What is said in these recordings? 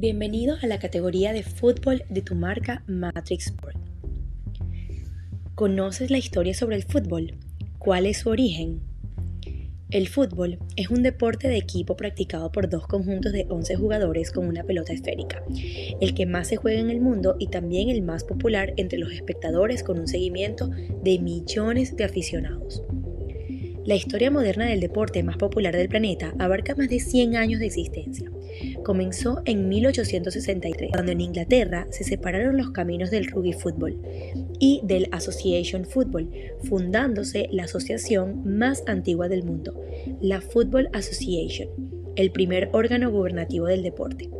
Bienvenido a la categoría de fútbol de tu marca Matrix Sport. ¿Conoces la historia sobre el fútbol? ¿Cuál es su origen? El fútbol es un deporte de equipo practicado por dos conjuntos de 11 jugadores con una pelota esférica, el que más se juega en el mundo y también el más popular entre los espectadores con un seguimiento de millones de aficionados. La historia moderna del deporte más popular del planeta abarca más de 100 años de existencia. Comenzó en 1863, cuando en Inglaterra se separaron los caminos del rugby football y del Association Football, fundándose la asociación más antigua del mundo, la Football Association, el primer órgano gubernativo del deporte.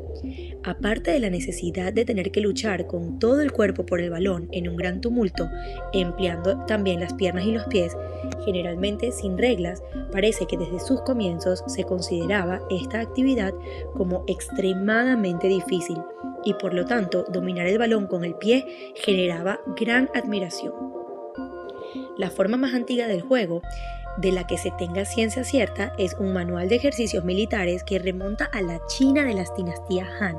Aparte de la necesidad de tener que luchar con todo el cuerpo por el balón en un gran tumulto, empleando también las piernas y los pies, generalmente sin reglas, parece que desde sus comienzos se consideraba esta actividad como extremadamente difícil y por lo tanto dominar el balón con el pie generaba gran admiración. La forma más antigua del juego de la que se tenga ciencia cierta es un manual de ejercicios militares que remonta a la China de las dinastías Han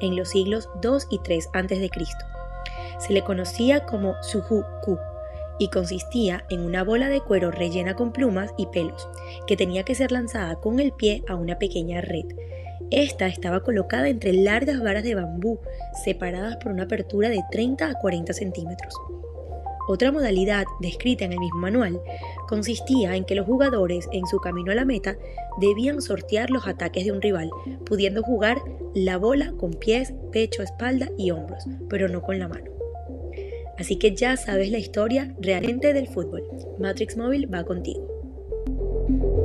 en los siglos 2 y 3 a.C. Se le conocía como Suhu Ku y consistía en una bola de cuero rellena con plumas y pelos, que tenía que ser lanzada con el pie a una pequeña red. Esta estaba colocada entre largas varas de bambú, separadas por una apertura de 30 a 40 centímetros. Otra modalidad descrita en el mismo manual consistía en que los jugadores en su camino a la meta debían sortear los ataques de un rival, pudiendo jugar la bola con pies, pecho, espalda y hombros, pero no con la mano. Así que ya sabes la historia realmente del fútbol. Matrix Móvil va contigo.